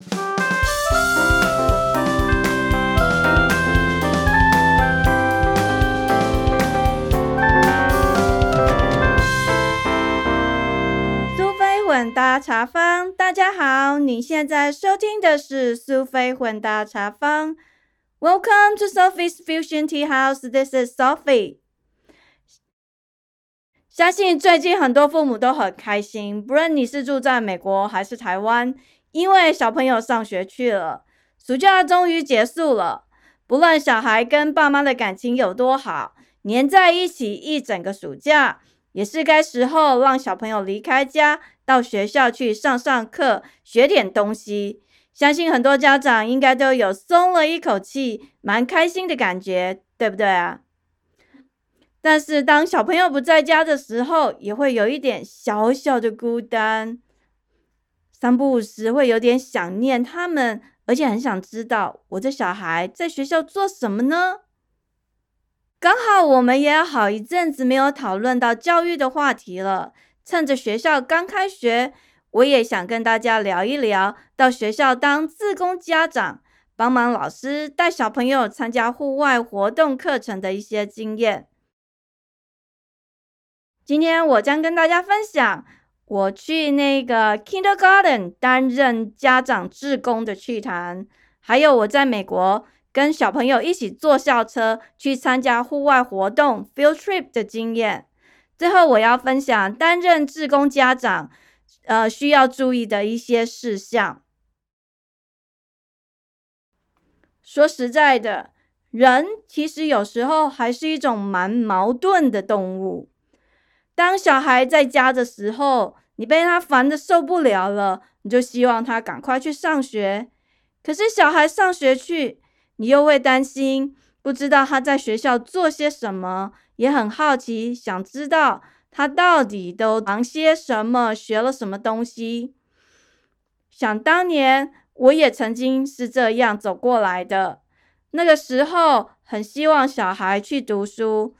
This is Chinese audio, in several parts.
苏菲混搭茶坊，大家好，你现在收听的是苏菲混搭茶坊。Welcome to Sophie's Fusion Tea House. This is Sophie. 相信最近很多父母都很开心，不论你是住在美国还是台湾，因为小朋友上学去了，暑假终于结束了。不论小孩跟爸妈的感情有多好，黏在一起一整个暑假，也是该时候让小朋友离开家，到学校去上上课，学点东西。相信很多家长应该都有松了一口气，蛮开心的感觉，对不对啊？但是当小朋友不在家的时候，也会有一点小小的孤单，三不五时会有点想念他们，而且很想知道我的小孩在学校做什么呢？刚好我们也有好一阵子没有讨论到教育的话题了，趁着学校刚开学，我也想跟大家聊一聊到学校当自工家长，帮忙老师带小朋友参加户外活动课程的一些经验。今天我将跟大家分享我去那个 Kindergarten 担任家长志工的趣谈，还有我在美国跟小朋友一起坐校车去参加户外活动 field trip 的经验。最后我要分享担任志工家长呃需要注意的一些事项。说实在的，人其实有时候还是一种蛮矛盾的动物。当小孩在家的时候，你被他烦的受不了了，你就希望他赶快去上学。可是小孩上学去，你又会担心，不知道他在学校做些什么，也很好奇，想知道他到底都忙些什么，学了什么东西。想当年，我也曾经是这样走过来的。那个时候，很希望小孩去读书，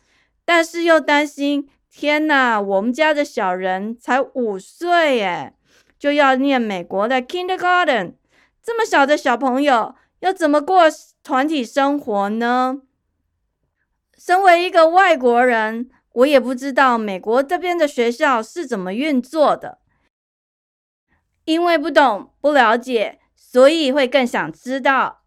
但是又担心。天呐，我们家的小人才五岁耶，就要念美国的 Kindergarten，这么小的小朋友要怎么过团体生活呢？身为一个外国人，我也不知道美国这边的学校是怎么运作的，因为不懂不了解，所以会更想知道。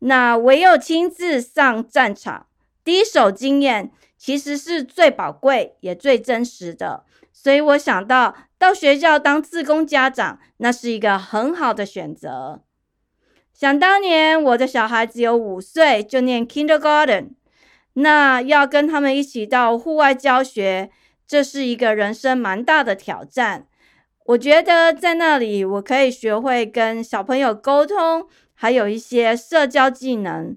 那唯有亲自上战场，第一手经验。其实是最宝贵也最真实的，所以我想到到学校当自工家长，那是一个很好的选择。想当年我的小孩只有五岁就念 Kindergarten，那要跟他们一起到户外教学，这是一个人生蛮大的挑战。我觉得在那里我可以学会跟小朋友沟通，还有一些社交技能。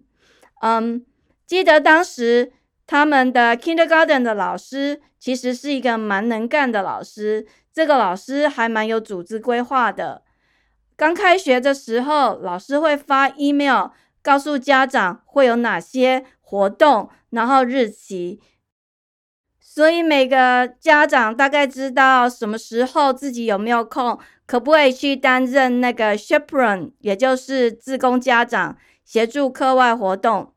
嗯，记得当时。他们的 Kindergarten 的老师其实是一个蛮能干的老师，这个老师还蛮有组织规划的。刚开学的时候，老师会发 email 告诉家长会有哪些活动，然后日期，所以每个家长大概知道什么时候自己有没有空，可不可以去担任那个 chaperone，也就是自工家长，协助课外活动。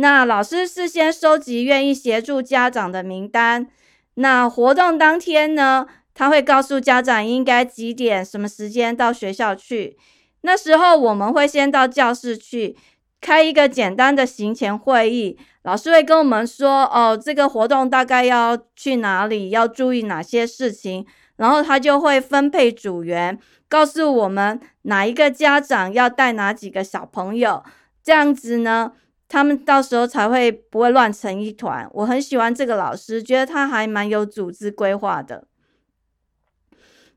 那老师事先收集愿意协助家长的名单。那活动当天呢，他会告诉家长应该几点、什么时间到学校去。那时候我们会先到教室去开一个简单的行前会议，老师会跟我们说：“哦，这个活动大概要去哪里，要注意哪些事情。”然后他就会分配组员，告诉我们哪一个家长要带哪几个小朋友。这样子呢？他们到时候才会不会乱成一团。我很喜欢这个老师，觉得他还蛮有组织规划的。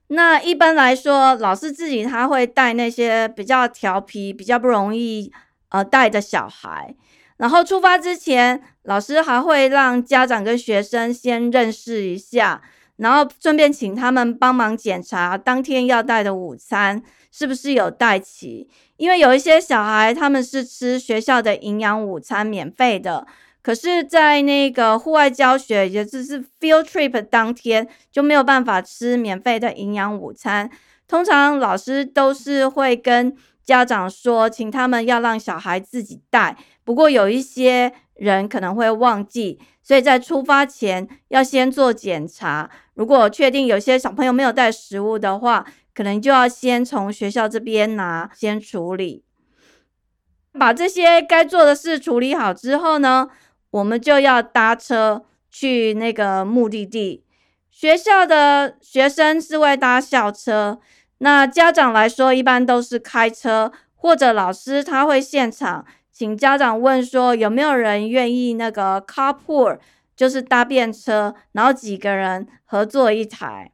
那一般来说，老师自己他会带那些比较调皮、比较不容易呃带的小孩。然后出发之前，老师还会让家长跟学生先认识一下，然后顺便请他们帮忙检查当天要带的午餐是不是有带齐。因为有一些小孩，他们是吃学校的营养午餐免费的，可是，在那个户外教学，也就是 field trip 当天，就没有办法吃免费的营养午餐。通常老师都是会跟家长说，请他们要让小孩自己带。不过有一些人可能会忘记，所以在出发前要先做检查。如果确定有些小朋友没有带食物的话，可能就要先从学校这边拿，先处理。把这些该做的事处理好之后呢，我们就要搭车去那个目的地。学校的学生是会搭校车，那家长来说一般都是开车，或者老师他会现场请家长问说有没有人愿意那个 carpool，就是搭便车，然后几个人合作一台。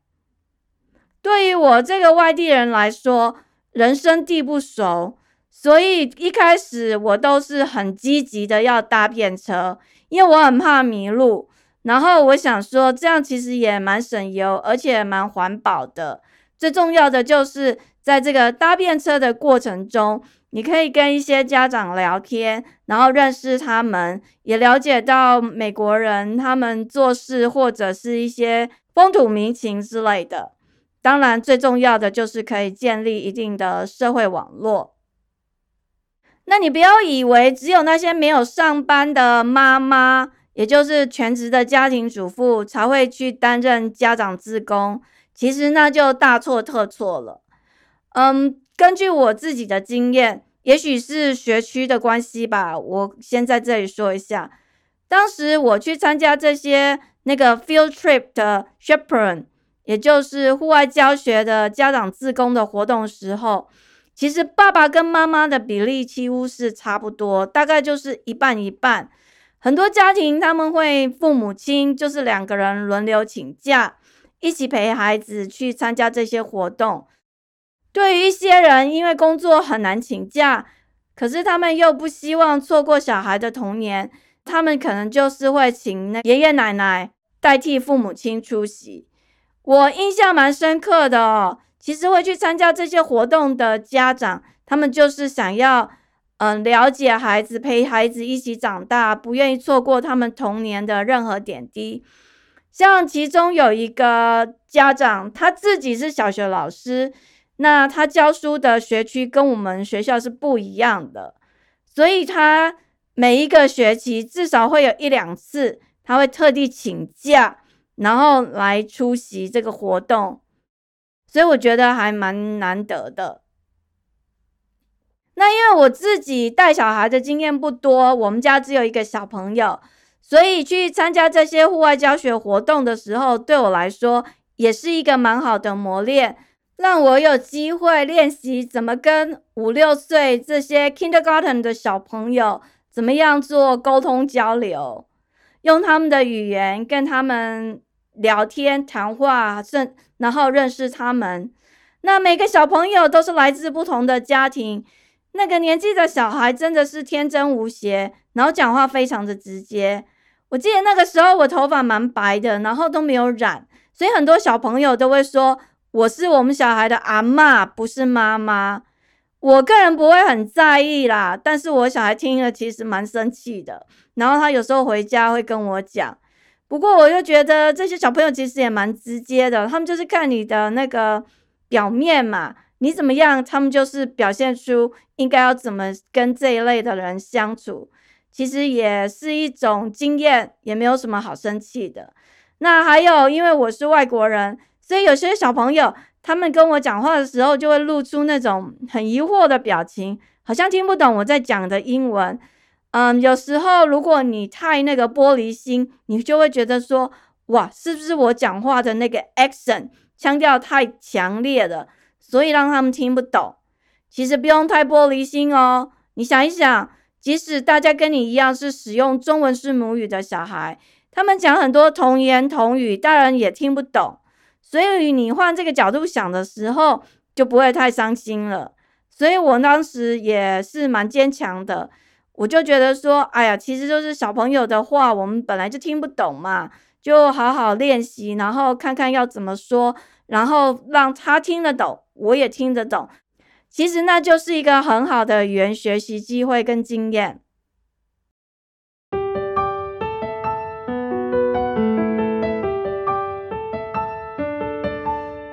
对于我这个外地人来说，人生地不熟，所以一开始我都是很积极的要搭便车，因为我很怕迷路。然后我想说，这样其实也蛮省油，而且蛮环保的。最重要的就是在这个搭便车的过程中，你可以跟一些家长聊天，然后认识他们，也了解到美国人他们做事或者是一些风土民情之类的。当然，最重要的就是可以建立一定的社会网络。那你不要以为只有那些没有上班的妈妈。也就是全职的家庭主妇才会去担任家长自工，其实那就大错特错了。嗯，根据我自己的经验，也许是学区的关系吧，我先在这里说一下。当时我去参加这些那个 field trip 的 chaperone，也就是户外教学的家长自工的活动时候，其实爸爸跟妈妈的比例几乎是差不多，大概就是一半一半。很多家庭他们会父母亲就是两个人轮流请假，一起陪孩子去参加这些活动。对于一些人，因为工作很难请假，可是他们又不希望错过小孩的童年，他们可能就是会请那爷爷奶奶代替父母亲出席。我印象蛮深刻的哦，其实会去参加这些活动的家长，他们就是想要。嗯，了解孩子，陪孩子一起长大，不愿意错过他们童年的任何点滴。像其中有一个家长，他自己是小学老师，那他教书的学区跟我们学校是不一样的，所以他每一个学期至少会有一两次，他会特地请假，然后来出席这个活动，所以我觉得还蛮难得的。那因为我自己带小孩的经验不多，我们家只有一个小朋友，所以去参加这些户外教学活动的时候，对我来说也是一个蛮好的磨练，让我有机会练习怎么跟五六岁这些 kindergarten 的小朋友怎么样做沟通交流，用他们的语言跟他们聊天谈话，甚然后认识他们。那每个小朋友都是来自不同的家庭。那个年纪的小孩真的是天真无邪，然后讲话非常的直接。我记得那个时候我头发蛮白的，然后都没有染，所以很多小朋友都会说我是我们小孩的阿妈，不是妈妈。我个人不会很在意啦，但是我小孩听了其实蛮生气的。然后他有时候回家会跟我讲，不过我就觉得这些小朋友其实也蛮直接的，他们就是看你的那个表面嘛。你怎么样？他们就是表现出应该要怎么跟这一类的人相处，其实也是一种经验，也没有什么好生气的。那还有，因为我是外国人，所以有些小朋友他们跟我讲话的时候，就会露出那种很疑惑的表情，好像听不懂我在讲的英文。嗯，有时候如果你太那个玻璃心，你就会觉得说，哇，是不是我讲话的那个 accent 腔调太强烈了？所以让他们听不懂，其实不用太玻璃心哦。你想一想，即使大家跟你一样是使用中文是母语的小孩，他们讲很多童言童语，大人也听不懂。所以你换这个角度想的时候，就不会太伤心了。所以我当时也是蛮坚强的，我就觉得说，哎呀，其实就是小朋友的话，我们本来就听不懂嘛，就好好练习，然后看看要怎么说。然后让他听得懂，我也听得懂，其实那就是一个很好的语言学习机会跟经验。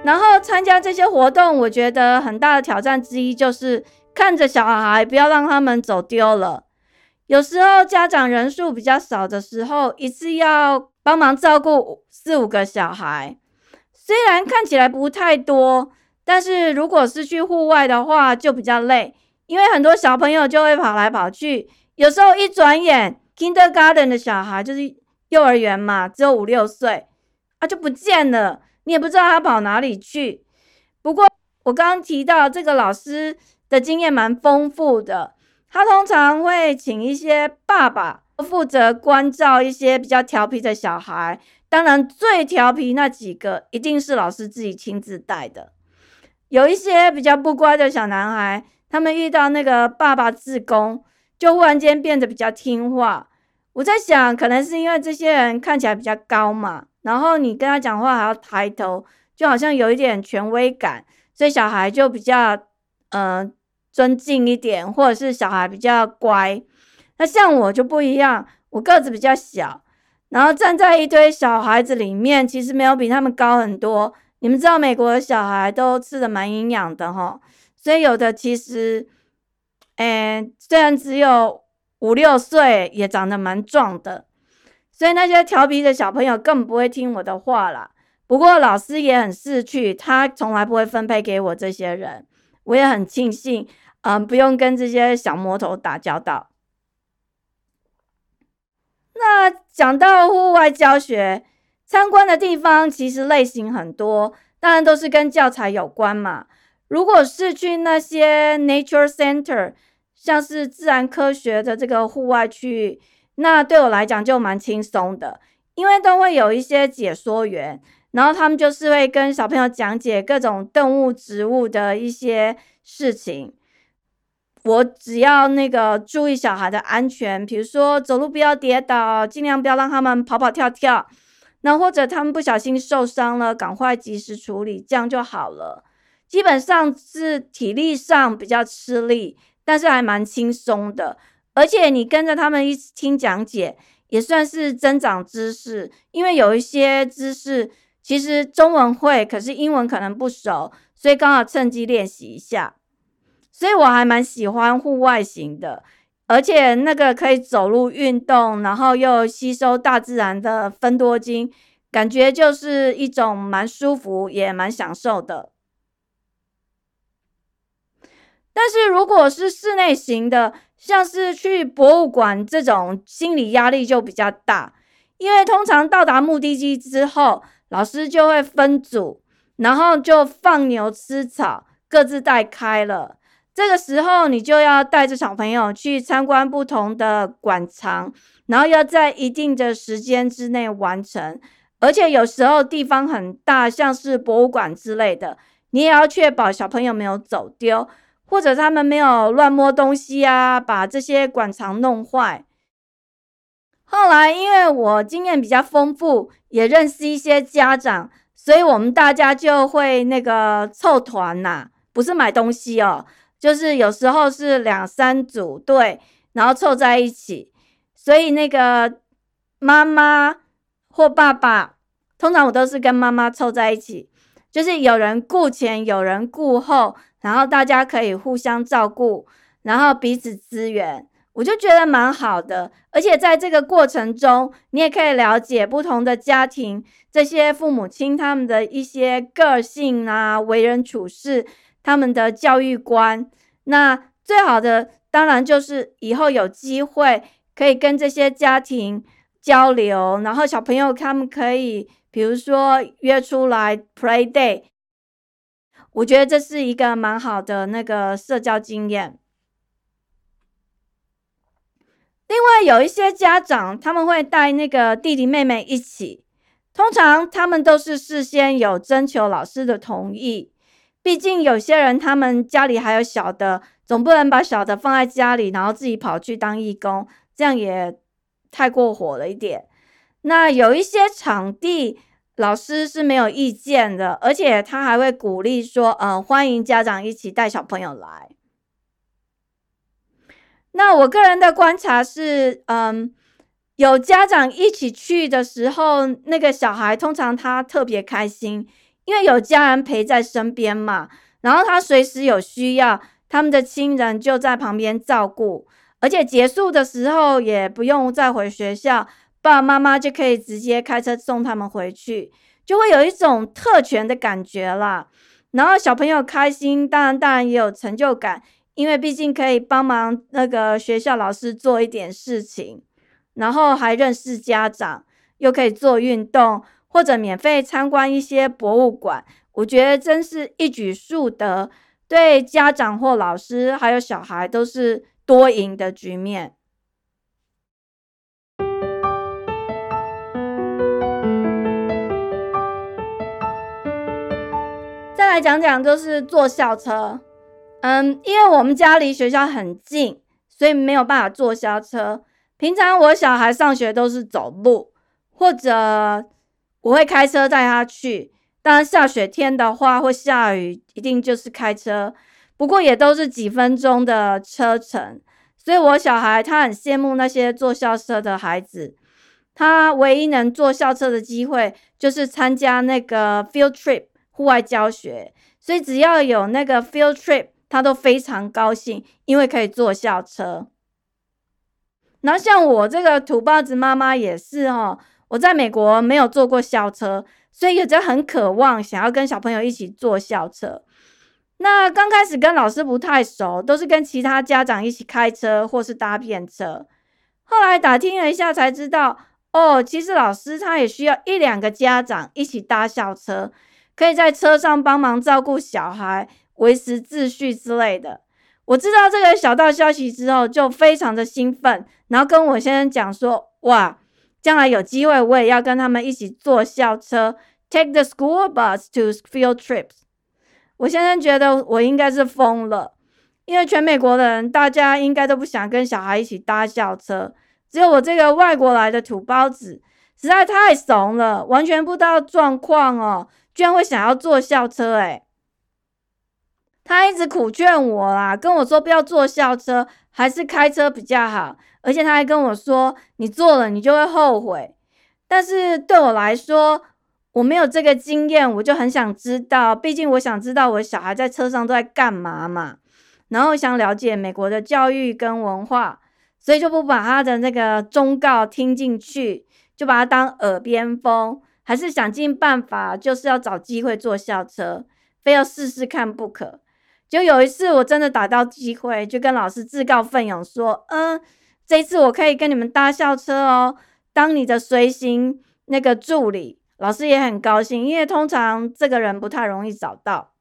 然后参加这些活动，我觉得很大的挑战之一就是看着小孩，不要让他们走丢了。有时候家长人数比较少的时候，一次要帮忙照顾四五个小孩，虽然看起来不太多，但是如果是去户外的话，就比较累，因为很多小朋友就会跑来跑去，有时候一转眼，kindergarten 的小孩就是幼儿园嘛，只有五六岁啊，就不见了。你也不知道他跑哪里去。不过我刚刚提到这个老师的经验蛮丰富的，他通常会请一些爸爸负责关照一些比较调皮的小孩。当然，最调皮那几个一定是老师自己亲自带的。有一些比较不乖的小男孩，他们遇到那个爸爸自宫，就忽然间变得比较听话。我在想，可能是因为这些人看起来比较高嘛。然后你跟他讲话还要抬头，就好像有一点权威感，所以小孩就比较呃尊敬一点，或者是小孩比较乖。那像我就不一样，我个子比较小，然后站在一堆小孩子里面，其实没有比他们高很多。你们知道美国的小孩都吃的蛮营养的哈，所以有的其实，诶，虽然只有五六岁，也长得蛮壮的。所以那些调皮的小朋友更不会听我的话啦。不过老师也很识趣，他从来不会分配给我这些人。我也很庆幸，嗯，不用跟这些小魔头打交道。那讲到户外教学，参观的地方其实类型很多，当然都是跟教材有关嘛。如果是去那些 nature center，像是自然科学的这个户外区域。那对我来讲就蛮轻松的，因为都会有一些解说员，然后他们就是会跟小朋友讲解各种动物、植物的一些事情。我只要那个注意小孩的安全，比如说走路不要跌倒，尽量不要让他们跑跑跳跳。那或者他们不小心受伤了，赶快及时处理，这样就好了。基本上是体力上比较吃力，但是还蛮轻松的。而且你跟着他们一起听讲解，也算是增长知识。因为有一些知识其实中文会，可是英文可能不熟，所以刚好趁机练习一下。所以我还蛮喜欢户外型的，而且那个可以走路运动，然后又吸收大自然的分多精，感觉就是一种蛮舒服也蛮享受的。但是如果是室内型的，像是去博物馆这种，心理压力就比较大，因为通常到达目的地之后，老师就会分组，然后就放牛吃草，各自带开了。这个时候，你就要带着小朋友去参观不同的馆藏，然后要在一定的时间之内完成。而且有时候地方很大，像是博物馆之类的，你也要确保小朋友没有走丢。或者他们没有乱摸东西啊，把这些馆藏弄坏。后来因为我经验比较丰富，也认识一些家长，所以我们大家就会那个凑团呐，不是买东西哦，就是有时候是两三组队，然后凑在一起。所以那个妈妈或爸爸，通常我都是跟妈妈凑在一起，就是有人顾前，有人顾后。然后大家可以互相照顾，然后彼此支援，我就觉得蛮好的。而且在这个过程中，你也可以了解不同的家庭，这些父母亲他们的一些个性啊、为人处事、他们的教育观。那最好的当然就是以后有机会可以跟这些家庭交流，然后小朋友他们可以，比如说约出来 play day。我觉得这是一个蛮好的那个社交经验。另外，有一些家长他们会带那个弟弟妹妹一起，通常他们都是事先有征求老师的同意。毕竟有些人他们家里还有小的，总不能把小的放在家里，然后自己跑去当义工，这样也太过火了一点。那有一些场地。老师是没有意见的，而且他还会鼓励说：“嗯，欢迎家长一起带小朋友来。”那我个人的观察是，嗯，有家长一起去的时候，那个小孩通常他特别开心，因为有家人陪在身边嘛，然后他随时有需要，他们的亲人就在旁边照顾，而且结束的时候也不用再回学校，爸爸妈妈就可以直接开车送他们回去，就会有一种特权的感觉啦。然后小朋友开心，当然当然也有成就感，因为毕竟可以帮忙那个学校老师做一点事情，然后还认识家长，又可以做运动。或者免费参观一些博物馆，我觉得真是一举数得，对家长或老师还有小孩都是多赢的局面。再来讲讲，就是坐校车。嗯，因为我们家离学校很近，所以没有办法坐校车。平常我小孩上学都是走路，或者。我会开车带他去，当然下雪天的话或下雨，一定就是开车。不过也都是几分钟的车程，所以我小孩他很羡慕那些坐校车的孩子。他唯一能坐校车的机会就是参加那个 field trip 户外教学，所以只要有那个 field trip，他都非常高兴，因为可以坐校车。然后像我这个土包子妈妈也是哦。我在美国没有坐过校车，所以也就很渴望想要跟小朋友一起坐校车。那刚开始跟老师不太熟，都是跟其他家长一起开车或是搭便车。后来打听了一下才知道，哦，其实老师他也需要一两个家长一起搭校车，可以在车上帮忙照顾小孩、维持秩序之类的。我知道这个小道消息之后，就非常的兴奋，然后跟我先生讲说，哇！将来有机会，我也要跟他们一起坐校车，take the school bus to field trips。我先生觉得我应该是疯了，因为全美国的人，大家应该都不想跟小孩一起搭校车，只有我这个外国来的土包子，实在太怂了，完全不知道状况哦，居然会想要坐校车，诶他一直苦劝我啦，跟我说不要坐校车，还是开车比较好。而且他还跟我说：“你做了，你就会后悔。”但是对我来说，我没有这个经验，我就很想知道。毕竟我想知道我小孩在车上都在干嘛嘛。然后想了解美国的教育跟文化，所以就不把他的那个忠告听进去，就把它当耳边风。还是想尽办法，就是要找机会坐校车，非要试试看不可。就有一次，我真的打到机会，就跟老师自告奋勇说：“嗯。”这次我可以跟你们搭校车哦，当你的随行那个助理，老师也很高兴，因为通常这个人不太容易找到。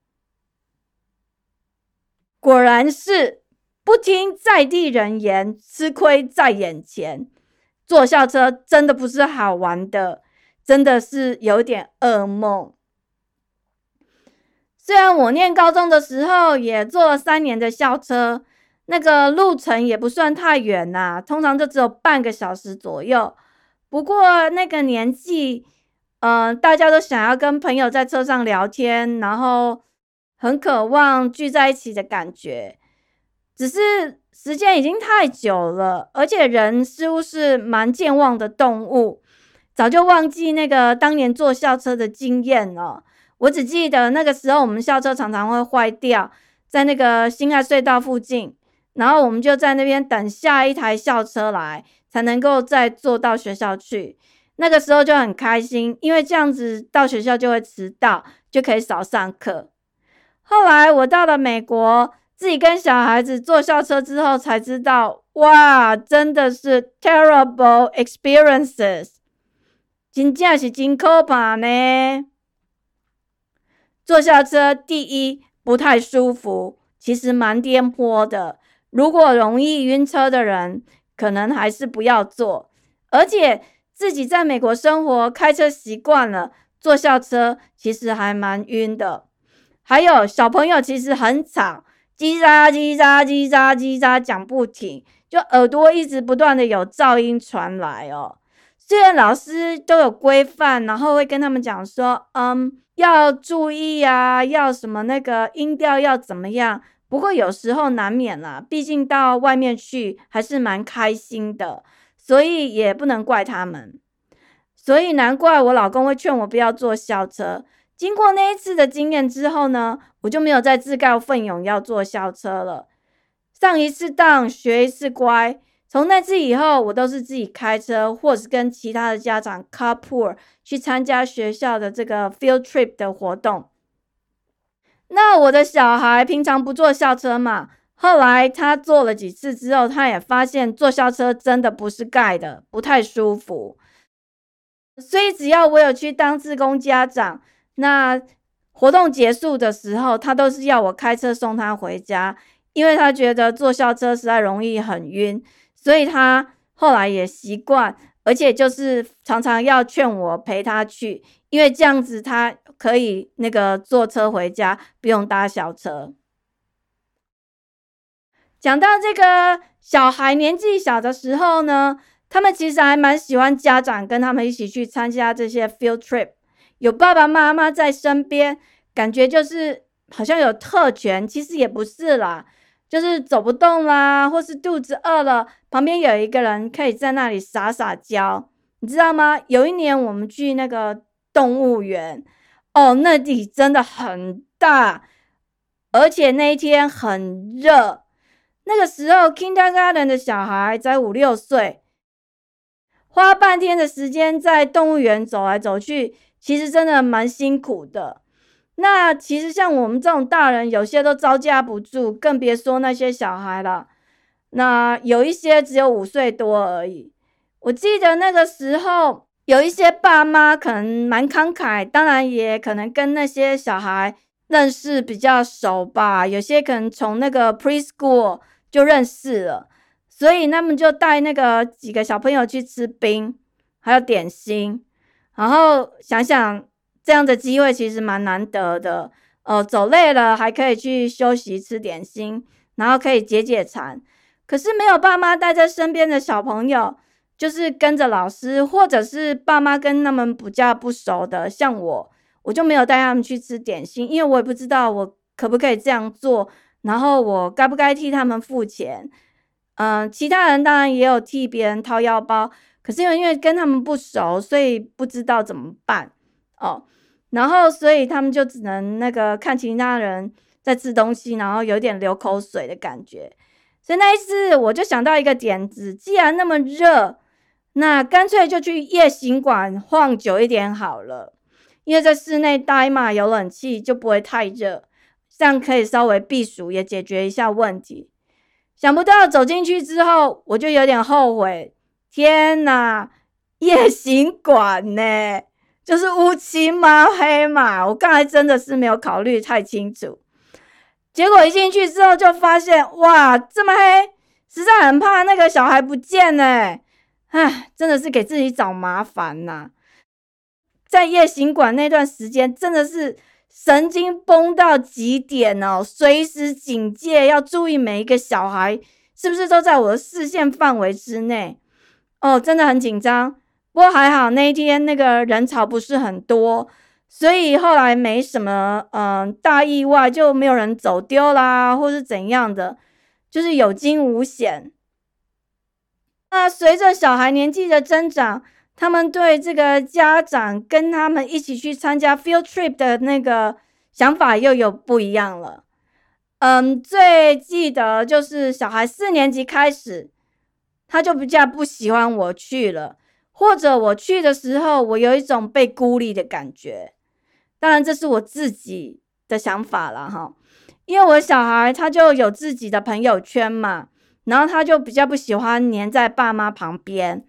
果然是不听在地人言，吃亏在眼前。坐校车真的不是好玩的，真的是有点噩梦。虽然我念高中的时候也坐了三年的校车。那个路程也不算太远呐，通常就只有半个小时左右。不过那个年纪，嗯，大家都想要跟朋友在车上聊天，然后很渴望聚在一起的感觉。只是时间已经太久了，而且人似乎是蛮健忘的动物，早就忘记那个当年坐校车的经验了。我只记得那个时候，我们校车常常会坏掉，在那个新爱隧道附近。然后我们就在那边等下一台校车来，才能够再坐到学校去。那个时候就很开心，因为这样子到学校就会迟到，就可以少上课。后来我到了美国，自己跟小孩子坐校车之后，才知道，哇，真的是 terrible experiences，真正是真可怕呢。坐校车第一不太舒服，其实蛮颠簸的。如果容易晕车的人，可能还是不要坐。而且自己在美国生活，开车习惯了，坐校车其实还蛮晕的。还有小朋友其实很吵，叽喳叽喳叽喳叽喳讲不停，就耳朵一直不断的有噪音传来哦。虽然老师都有规范，然后会跟他们讲说，嗯，要注意啊，要什么那个音调要怎么样。不过有时候难免啦，毕竟到外面去还是蛮开心的，所以也不能怪他们。所以难怪我老公会劝我不要坐校车。经过那一次的经验之后呢，我就没有再自告奋勇要坐校车了。上一次当，学一次乖。从那次以后，我都是自己开车，或是跟其他的家长 carpool 去参加学校的这个 field trip 的活动。那我的小孩平常不坐校车嘛，后来他坐了几次之后，他也发现坐校车真的不是盖的，不太舒服。所以只要我有去当自工家长，那活动结束的时候，他都是要我开车送他回家，因为他觉得坐校车实在容易很晕，所以他后来也习惯，而且就是常常要劝我陪他去，因为这样子他可以那个坐车回家，不用搭小车。讲到这个小孩年纪小的时候呢。他们其实还蛮喜欢家长跟他们一起去参加这些 field trip，有爸爸妈妈在身边，感觉就是好像有特权。其实也不是啦，就是走不动啦，或是肚子饿了，旁边有一个人可以在那里撒撒娇，你知道吗？有一年我们去那个动物园，哦，那里真的很大，而且那一天很热。那个时候 kindergarten 的小孩才五六岁。花半天的时间在动物园走来走去，其实真的蛮辛苦的。那其实像我们这种大人，有些都招架不住，更别说那些小孩了。那有一些只有五岁多而已。我记得那个时候，有一些爸妈可能蛮慷慨，当然也可能跟那些小孩认识比较熟吧。有些可能从那个 preschool 就认识了。所以他们就带那个几个小朋友去吃冰，还有点心。然后想想这样的机会其实蛮难得的，呃，走累了还可以去休息吃点心，然后可以解解馋。可是没有爸妈带在身边的小朋友，就是跟着老师，或者是爸妈跟他们比较不熟的，像我，我就没有带他们去吃点心，因为我也不知道我可不可以这样做，然后我该不该替他们付钱。嗯，其他人当然也有替别人掏腰包，可是因为因为跟他们不熟，所以不知道怎么办哦。然后所以他们就只能那个看其他人在吃东西，然后有点流口水的感觉。所以那一次我就想到一个点子，既然那么热，那干脆就去夜行馆晃久一点好了。因为在室内待嘛，有冷气就不会太热，这样可以稍微避暑，也解决一下问题。想不到走进去之后，我就有点后悔。天哪，夜行馆呢，就是乌漆嘛黑嘛。我刚才真的是没有考虑太清楚。结果一进去之后，就发现哇，这么黑，实在很怕那个小孩不见呢。唉，真的是给自己找麻烦呐。在夜行馆那段时间，真的是。神经绷到极点哦，随时警戒，要注意每一个小孩是不是都在我的视线范围之内哦，真的很紧张。不过还好那一天那个人潮不是很多，所以后来没什么嗯大意外，就没有人走丢啦，或是怎样的，就是有惊无险。那随着小孩年纪的增长。他们对这个家长跟他们一起去参加 field trip 的那个想法又有不一样了。嗯，最记得就是小孩四年级开始，他就比较不喜欢我去了，或者我去的时候，我有一种被孤立的感觉。当然，这是我自己的想法了哈，因为我小孩他就有自己的朋友圈嘛，然后他就比较不喜欢黏在爸妈旁边。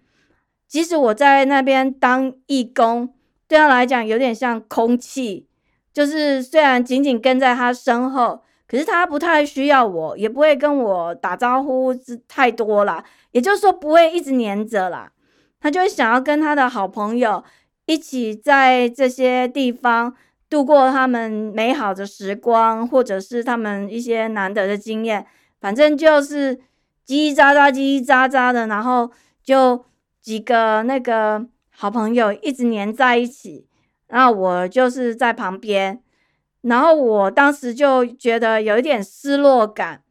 即使我在那边当义工，对他来讲有点像空气，就是虽然紧紧跟在他身后，可是他不太需要我，也不会跟我打招呼太多啦，也就是说不会一直黏着啦。他就会想要跟他的好朋友一起在这些地方度过他们美好的时光，或者是他们一些难得的经验。反正就是叽叽喳喳、叽叽喳喳的，然后就。几个那个好朋友一直黏在一起，然后我就是在旁边，然后我当时就觉得有一点失落感。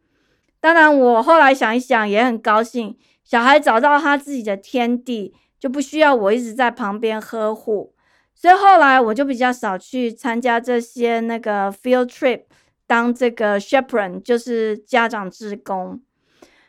当然，我后来想一想也很高兴，小孩找到他自己的天地，就不需要我一直在旁边呵护。所以后来我就比较少去参加这些那个 field trip，当这个 chaperone 就是家长志工。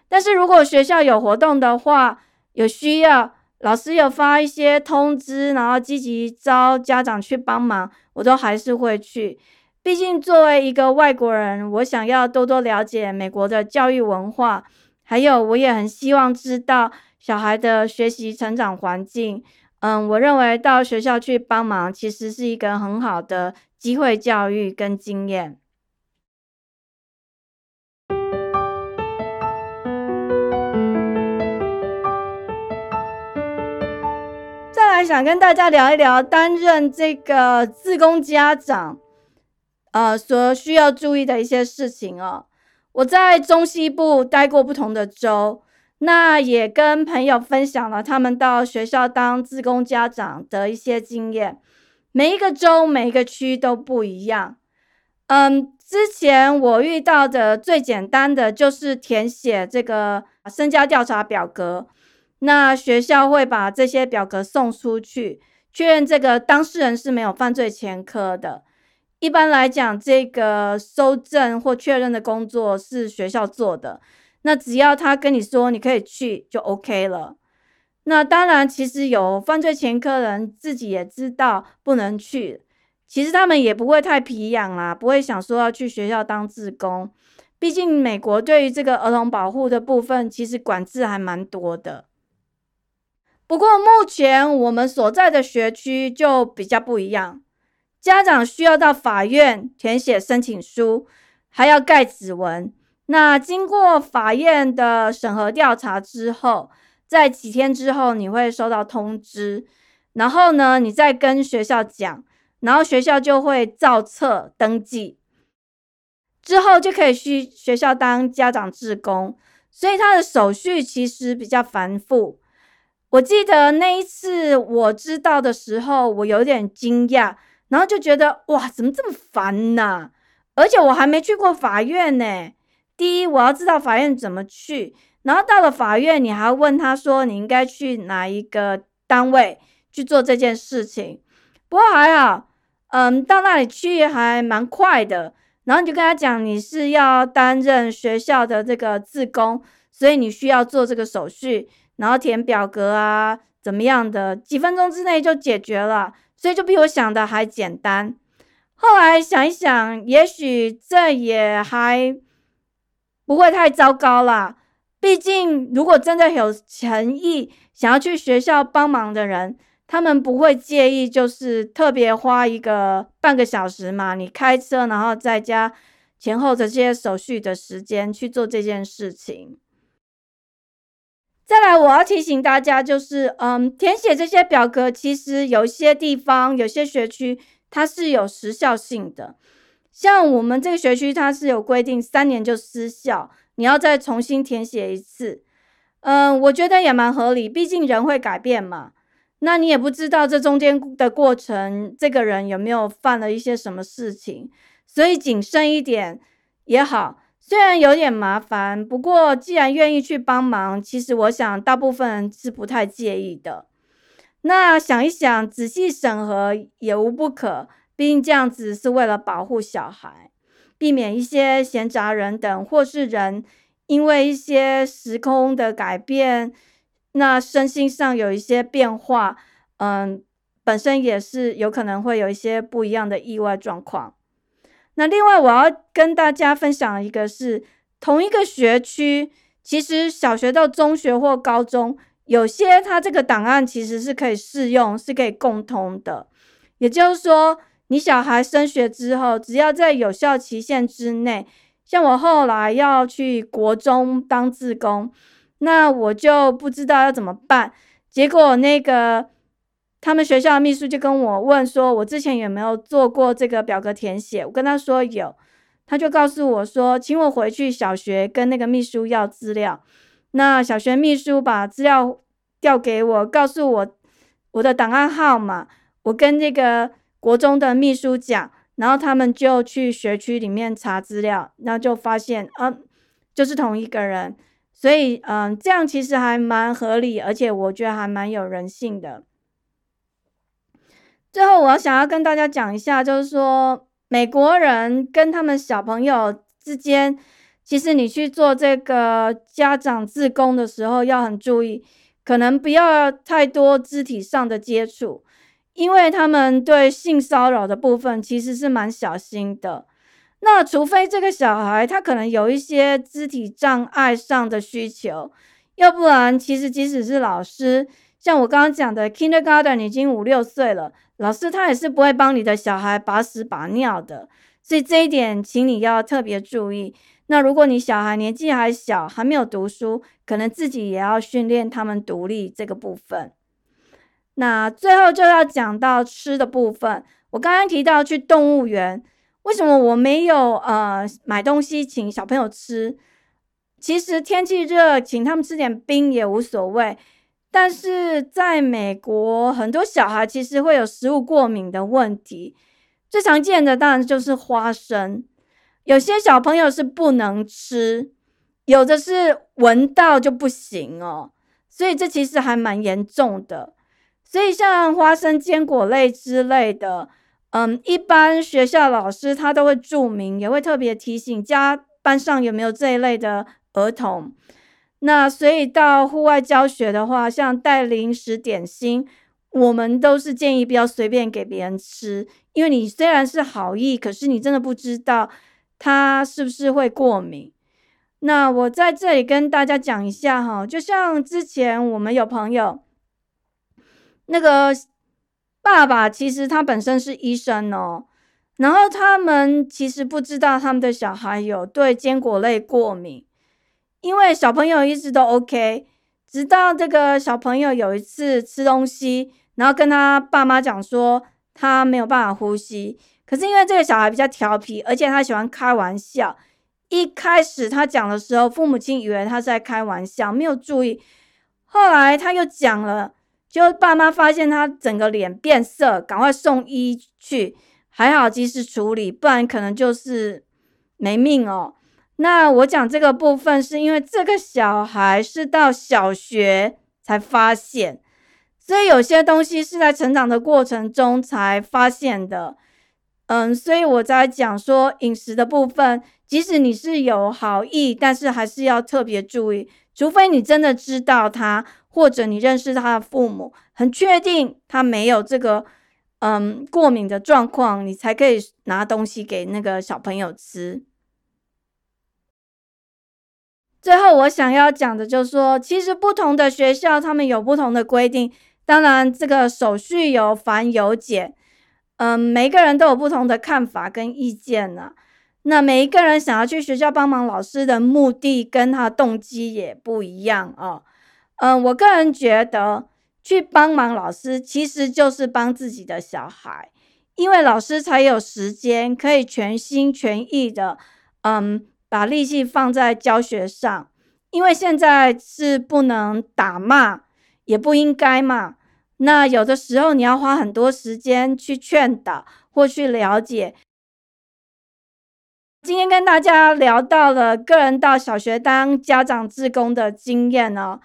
但是如果学校有活动的话，有需要，老师有发一些通知，然后积极招家长去帮忙，我都还是会去。毕竟作为一个外国人，我想要多多了解美国的教育文化，还有我也很希望知道小孩的学习成长环境。嗯，我认为到学校去帮忙，其实是一个很好的机会教育跟经验。再来，想跟大家聊一聊担任这个自工家长，呃，所需要注意的一些事情哦。我在中西部待过不同的州。那也跟朋友分享了他们到学校当自工家长的一些经验，每一个州、每一个区都不一样。嗯，之前我遇到的最简单的就是填写这个身家调查表格，那学校会把这些表格送出去，确认这个当事人是没有犯罪前科的。一般来讲，这个收证或确认的工作是学校做的。那只要他跟你说你可以去就 OK 了。那当然，其实有犯罪前科人自己也知道不能去，其实他们也不会太皮痒啦，不会想说要去学校当志工。毕竟美国对于这个儿童保护的部分，其实管制还蛮多的。不过目前我们所在的学区就比较不一样，家长需要到法院填写申请书，还要盖指纹。那经过法院的审核调查之后，在几天之后你会收到通知，然后呢，你再跟学校讲，然后学校就会造册登记，之后就可以去学校当家长志工，所以他的手续其实比较繁复。我记得那一次我知道的时候，我有点惊讶，然后就觉得哇，怎么这么烦呢？而且我还没去过法院呢。第一，我要知道法院怎么去，然后到了法院，你还要问他说你应该去哪一个单位去做这件事情。不过还好，嗯，到那里去还蛮快的。然后你就跟他讲，你是要担任学校的这个自工，所以你需要做这个手续，然后填表格啊，怎么样的，几分钟之内就解决了，所以就比我想的还简单。后来想一想，也许这也还。不会太糟糕啦，毕竟如果真的有诚意想要去学校帮忙的人，他们不会介意，就是特别花一个半个小时嘛，你开车然后在家前后的这些手续的时间去做这件事情。再来，我要提醒大家，就是嗯，填写这些表格，其实有些地方、有些学区它是有时效性的。像我们这个学区，它是有规定三年就失效，你要再重新填写一次。嗯，我觉得也蛮合理，毕竟人会改变嘛。那你也不知道这中间的过程，这个人有没有犯了一些什么事情，所以谨慎一点也好。虽然有点麻烦，不过既然愿意去帮忙，其实我想大部分人是不太介意的。那想一想，仔细审核也无不可。毕竟这样子是为了保护小孩，避免一些闲杂人等或是人因为一些时空的改变，那身心上有一些变化，嗯，本身也是有可能会有一些不一样的意外状况。那另外我要跟大家分享一个是同一个学区，其实小学到中学或高中，有些它这个档案其实是可以适用，是可以共通的，也就是说。你小孩升学之后，只要在有效期限之内，像我后来要去国中当志工，那我就不知道要怎么办。结果那个他们学校的秘书就跟我问说，我之前有没有做过这个表格填写？我跟他说有，他就告诉我说，请我回去小学跟那个秘书要资料。那小学秘书把资料调给我，告诉我我的档案号码，我跟那个。国中的秘书讲，然后他们就去学区里面查资料，然后就发现，嗯，就是同一个人，所以，嗯，这样其实还蛮合理，而且我觉得还蛮有人性的。最后，我想要跟大家讲一下，就是说美国人跟他们小朋友之间，其实你去做这个家长自宫的时候，要很注意，可能不要太多肢体上的接触，因为他们对性骚扰的部分其实是蛮小心的。那除非这个小孩他可能有一些肢体障碍上的需求，要不然其实即使是老师，像我刚刚讲的，kindergarten 已经五六岁了，老师他也是不会帮你的小孩把屎把尿的，所以这一点请你要特别注意。那如果你小孩年纪还小，还没有读书，可能自己也要训练他们独立这个部分。那最后就要讲到吃的部分，我刚刚提到去动物园。为什么我没有呃买东西请小朋友吃？其实天气热，请他们吃点冰也无所谓。但是在美国，很多小孩其实会有食物过敏的问题，最常见的当然就是花生。有些小朋友是不能吃，有的是闻到就不行哦。所以这其实还蛮严重的。所以像花生、坚果类之类的。嗯，一般学校老师他都会注明，也会特别提醒家班上有没有这一类的儿童。那所以到户外教学的话，像带零食点心，我们都是建议不要随便给别人吃，因为你虽然是好意，可是你真的不知道他是不是会过敏。那我在这里跟大家讲一下哈，就像之前我们有朋友那个。爸爸其实他本身是医生哦，然后他们其实不知道他们的小孩有对坚果类过敏，因为小朋友一直都 OK，直到这个小朋友有一次吃东西，然后跟他爸妈讲说他没有办法呼吸，可是因为这个小孩比较调皮，而且他喜欢开玩笑，一开始他讲的时候，父母亲以为他是在开玩笑，没有注意，后来他又讲了。就爸妈发现他整个脸变色，赶快送医去，还好及时处理，不然可能就是没命哦。那我讲这个部分，是因为这个小孩是到小学才发现，所以有些东西是在成长的过程中才发现的。嗯，所以我在讲说饮食的部分，即使你是有好意，但是还是要特别注意，除非你真的知道他。或者你认识他的父母，很确定他没有这个嗯过敏的状况，你才可以拿东西给那个小朋友吃。最后我想要讲的就是说，其实不同的学校他们有不同的规定，当然这个手续有繁有简，嗯，每个人都有不同的看法跟意见呢。那每一个人想要去学校帮忙老师的目的跟他动机也不一样啊。嗯，我个人觉得去帮忙老师其实就是帮自己的小孩，因为老师才有时间可以全心全意的，嗯，把力气放在教学上。因为现在是不能打骂，也不应该骂。那有的时候你要花很多时间去劝导或去了解。今天跟大家聊到了个人到小学当家长志工的经验呢。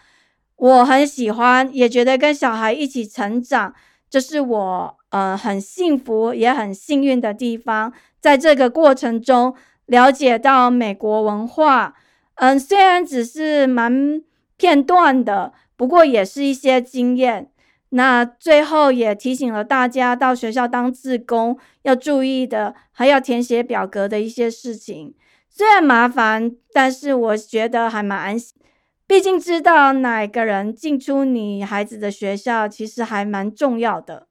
我很喜欢，也觉得跟小孩一起成长，这是我呃很幸福也很幸运的地方。在这个过程中，了解到美国文化，嗯，虽然只是蛮片段的，不过也是一些经验。那最后也提醒了大家，到学校当志工要注意的，还要填写表格的一些事情。虽然麻烦，但是我觉得还蛮安心。毕竟知道哪个人进出你孩子的学校，其实还蛮重要的。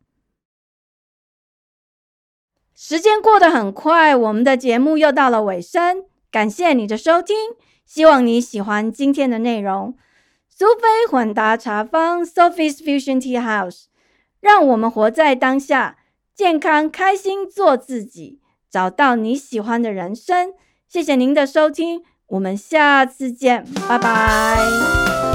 时间过得很快，我们的节目又到了尾声。感谢你的收听，希望你喜欢今天的内容。苏菲混搭茶坊 （Sophie's Fusion Tea House），让我们活在当下，健康开心做自己，找到你喜欢的人生。谢谢您的收听。我们下次见，拜拜。